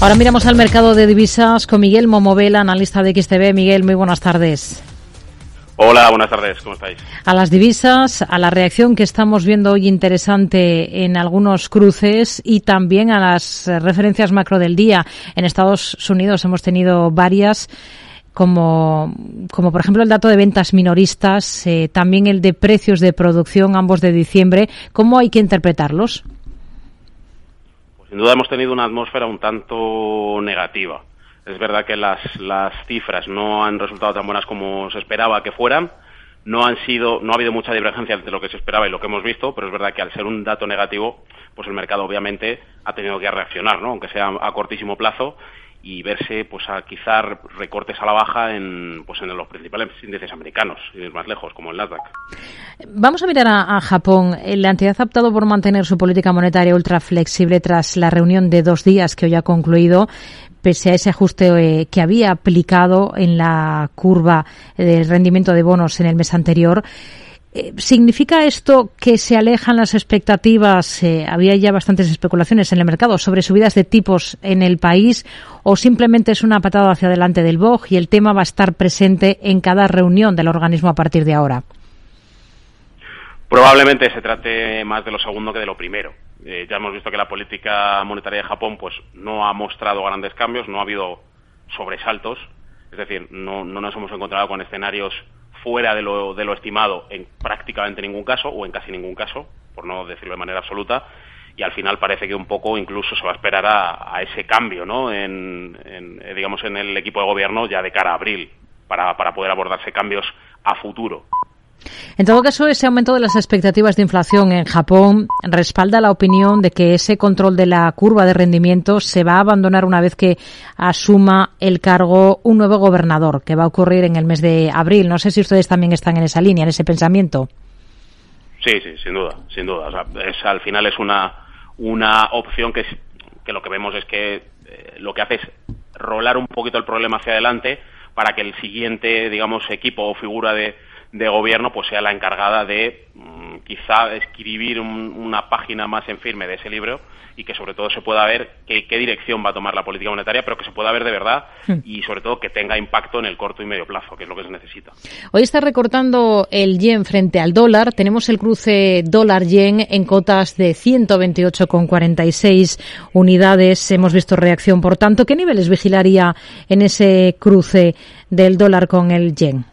Ahora miramos al mercado de divisas con Miguel Momovela, analista de XTB. Miguel, muy buenas tardes. Hola, buenas tardes, ¿cómo estáis? A las divisas, a la reacción que estamos viendo hoy interesante en algunos cruces y también a las referencias macro del día. En Estados Unidos hemos tenido varias. Como, como por ejemplo el dato de ventas minoristas, eh, también el de precios de producción, ambos de diciembre. ¿Cómo hay que interpretarlos? Sin duda hemos tenido una atmósfera un tanto negativa. Es verdad que las, las cifras no han resultado tan buenas como se esperaba que fueran. No han sido, no ha habido mucha divergencia entre lo que se esperaba y lo que hemos visto, pero es verdad que al ser un dato negativo, pues el mercado obviamente ha tenido que reaccionar, ¿no? aunque sea a cortísimo plazo, y verse pues a quizá recortes a la baja en pues en los principales índices americanos y más lejos como el Nasdaq. Vamos a mirar a, Japón. La entidad ha optado por mantener su política monetaria ultra flexible tras la reunión de dos días que hoy ha concluido pese a ese ajuste eh, que había aplicado en la curva del rendimiento de bonos en el mes anterior. Eh, ¿Significa esto que se alejan las expectativas? Eh, había ya bastantes especulaciones en el mercado sobre subidas de tipos en el país o simplemente es una patada hacia adelante del BOG y el tema va a estar presente en cada reunión del organismo a partir de ahora? Probablemente se trate más de lo segundo que de lo primero. Eh, ya hemos visto que la política monetaria de Japón pues no ha mostrado grandes cambios, no ha habido sobresaltos, es decir, no, no nos hemos encontrado con escenarios fuera de lo, de lo estimado en prácticamente ningún caso o en casi ningún caso, por no decirlo de manera absoluta, y al final parece que un poco incluso se va a esperar a, ese cambio, ¿no? En, eh, digamos, en el equipo de gobierno ya de cara a abril, para, para poder abordarse cambios a futuro. En todo caso, ese aumento de las expectativas de inflación en Japón respalda la opinión de que ese control de la curva de rendimiento se va a abandonar una vez que asuma el cargo un nuevo gobernador, que va a ocurrir en el mes de abril. No sé si ustedes también están en esa línea, en ese pensamiento. Sí, sí, sin duda, sin duda. es, al final es una, una opción que, que lo que vemos es que eh, lo que hace es rolar un poquito el problema hacia adelante para que el siguiente, digamos, equipo o figura de, de gobierno pues sea la encargada de mm, quizá escribir una página más en firme de ese libro y que sobre todo se pueda ver qué, dirección va a tomar la política monetaria, pero que se pueda ver de verdad hmm. y sobre todo que tenga impacto en el corto y medio plazo, que es lo que se necesita. Hoy está recortando el yen frente al dólar. Tenemos el cruce dólar-yen en cotas de 128,46 unidades. Hemos visto reacción, por tanto. ¿Qué niveles vigilaría en ese cruce del dólar con el yen?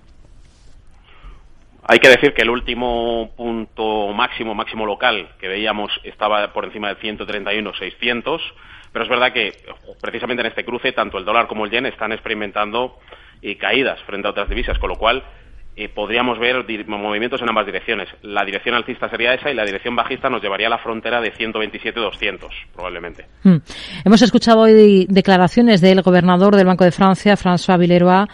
Hay que decir que el último punto máximo, máximo local que veíamos estaba por encima de 131.600, pero es verdad que precisamente en este cruce tanto el dólar como el yen están experimentando eh, caídas frente a otras divisas, con lo cual eh, podríamos ver movimientos en ambas direcciones. La dirección alcista sería esa y la dirección bajista nos llevaría a la frontera de 127-200, probablemente. Hmm. Hemos escuchado hoy declaraciones del gobernador del Banco de Francia, François Villeroy,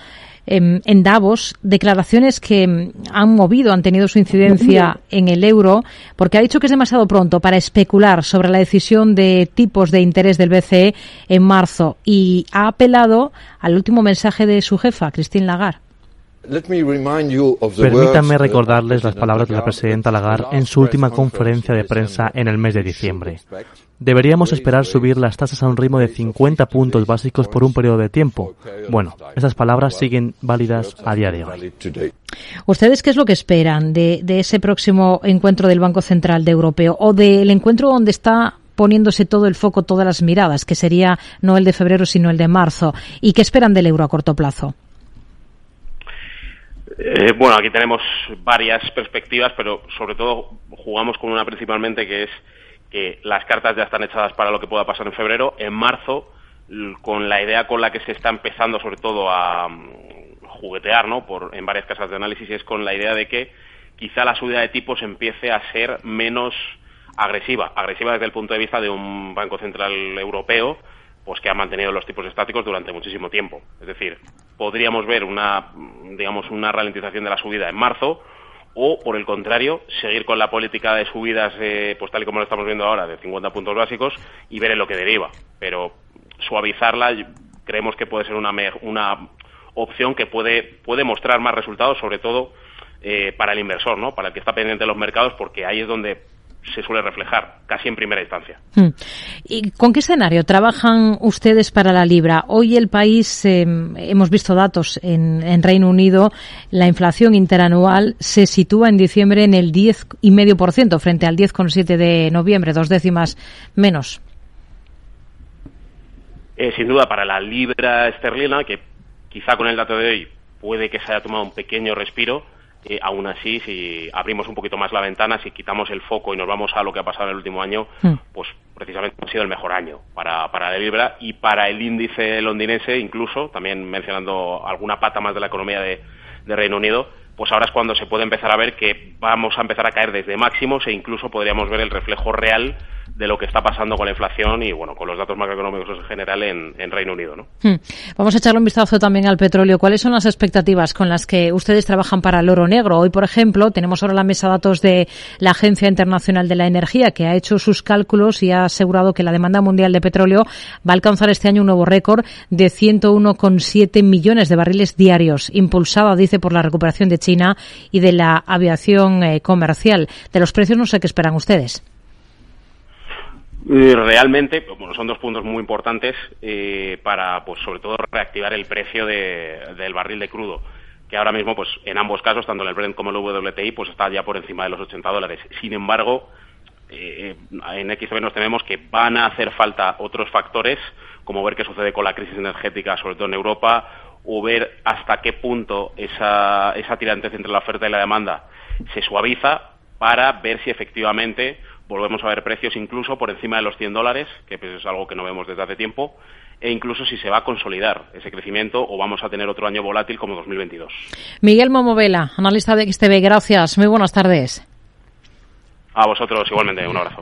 en, Davos, declaraciones que mm, han movido, han tenido su incidencia en el euro, porque ha dicho que es demasiado pronto para especular sobre la decisión de tipos de interés del BCE en marzo y ha apelado al último mensaje de su jefa, Christine Lagarde. Permítanme recordarles las palabras de la presidenta Lagarde en su última conferencia de prensa en el mes de diciembre. Deberíamos esperar subir las tasas a un ritmo de 50 puntos básicos por un periodo de tiempo. Bueno, esas palabras siguen válidas a día de hoy. ¿Ustedes qué es lo que esperan de, de ese próximo encuentro del Banco Central de Europeo o del encuentro donde está poniéndose todo el foco, todas las miradas, que sería no el de febrero, sino el de marzo? ¿Y qué esperan del euro a corto plazo? Eh, bueno, aquí tenemos varias perspectivas, pero sobre todo jugamos con una principalmente que es que las cartas ya están echadas para lo que pueda pasar en febrero. En marzo, con la idea con la que se está empezando sobre todo a mm, juguetear ¿no? Por, en varias casas de análisis, es con la idea de que quizá la subida de tipos empiece a ser menos agresiva, agresiva desde el punto de vista de un Banco Central Europeo pues que ha mantenido los tipos estáticos durante muchísimo tiempo. Es decir, podríamos ver una, digamos, una ralentización de la subida en marzo o, por el contrario, seguir con la política de subidas, eh, pues tal y como lo estamos viendo ahora, de 50 puntos básicos y ver en lo que deriva. Pero suavizarla creemos que puede ser una, una opción que puede, puede mostrar más resultados, sobre todo eh, para el inversor, ¿no? para el que está pendiente de los mercados, porque ahí es donde se suele reflejar casi en primera instancia. Hmm. ¿Y con qué escenario trabajan ustedes para la libra? Hoy el país, em, hemos visto datos en, en, Reino Unido, la inflación interanual se sitúa en diciembre en el 10,5% frente al 10,7% de noviembre, dos décimas menos. Eh, sin duda, para la libra esterlina, que quizá con el dato de hoy puede que se haya tomado un pequeño respiro, eh, aún así, si abrimos un poquito más la ventana, si quitamos el foco y nos vamos a lo que ha pasado en el último año, hmm. pues precisamente ha sido el mejor año para, para la libra y para el índice londinense, incluso, también mencionando alguna pata más de la economía de, de Reino Unido, pues ahora es cuando se puede empezar a ver que vamos a empezar a caer desde máximos e incluso podríamos ver el reflejo real de lo que está pasando con la inflación y bueno con los datos macroeconómicos en general en, Reino Unido. ¿no? Hmm. Vamos a echarle un vistazo también al petróleo. ¿Cuáles son las expectativas con las que ustedes trabajan para el oro negro? Hoy, por ejemplo, tenemos ahora la mesa datos de la Agencia Internacional de la Energía que ha hecho sus cálculos y ha asegurado que la demanda mundial de petróleo va a alcanzar este año un nuevo récord de 101,7 millones de barriles diarios, impulsada, dice, por la recuperación de China y de la aviación eh, comercial. De los precios no sé qué esperan ustedes. Realmente, bueno, son dos puntos muy importantes eh, para, pues, sobre todo, reactivar el precio del barril de crudo, que ahora mismo, pues, en ambos casos, tanto el Brent como el WTI, pues, está ya por encima de los 80 dólares. Sin embargo, eh, en XB nos tememos que van a hacer falta otros factores, como ver qué sucede con la crisis energética, sobre todo en Europa, o ver hasta qué punto esa, esa tirantez entre la oferta y la demanda se suaviza para ver si efectivamente volvemos a ver precios incluso por encima de los 100 dólares, que pues, es algo que no vemos desde hace tiempo, e incluso si se va a consolidar ese crecimiento o vamos a tener otro año volátil como 2022. Miguel Momovela, analista de XTV, gracias. Muy buenas tardes. A vosotros igualmente, un abrazo.